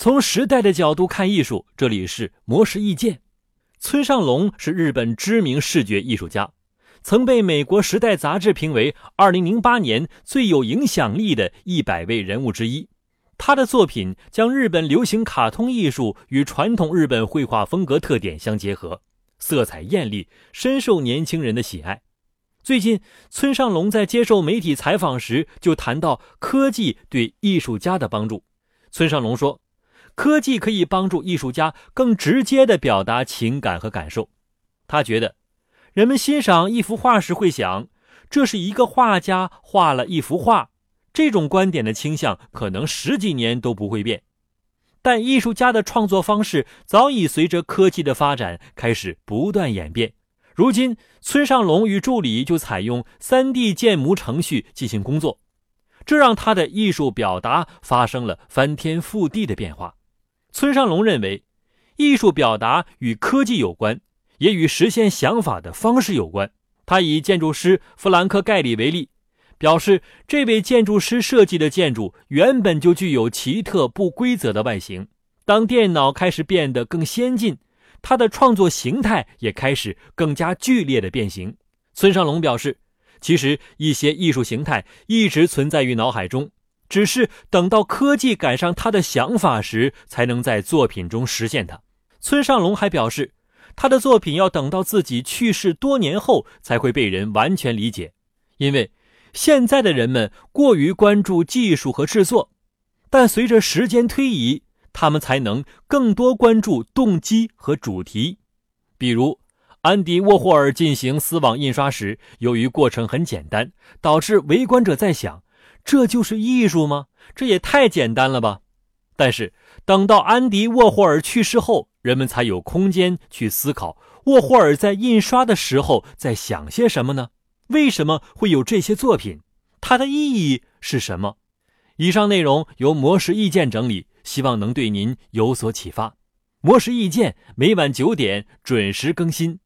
从时代的角度看艺术，这里是魔石意见。村上隆是日本知名视觉艺术家，曾被美国《时代》杂志评为2008年最有影响力的一百位人物之一。他的作品将日本流行卡通艺术与传统日本绘画风格特点相结合，色彩艳丽，深受年轻人的喜爱。最近，村上隆在接受媒体采访时就谈到科技对艺术家的帮助。村上隆说：“科技可以帮助艺术家更直接地表达情感和感受。他觉得，人们欣赏一幅画时会想，这是一个画家画了一幅画。”这种观点的倾向可能十几年都不会变，但艺术家的创作方式早已随着科技的发展开始不断演变。如今，村上隆与助理就采用 3D 建模程序进行工作，这让他的艺术表达发生了翻天覆地的变化。村上隆认为，艺术表达与科技有关，也与实现想法的方式有关。他以建筑师弗兰克·盖里为例。表示，这位建筑师设计的建筑原本就具有奇特不规则的外形。当电脑开始变得更先进，他的创作形态也开始更加剧烈的变形。村上隆表示，其实一些艺术形态一直存在于脑海中，只是等到科技赶上他的想法时，才能在作品中实现它。村上隆还表示，他的作品要等到自己去世多年后才会被人完全理解，因为。现在的人们过于关注技术和制作，但随着时间推移，他们才能更多关注动机和主题。比如，安迪沃霍尔进行丝网印刷时，由于过程很简单，导致围观者在想：这就是艺术吗？这也太简单了吧！但是，等到安迪沃霍尔去世后，人们才有空间去思考沃霍尔在印刷的时候在想些什么呢？为什么会有这些作品？它的意义是什么？以上内容由魔石意见整理，希望能对您有所启发。魔石意见每晚九点准时更新。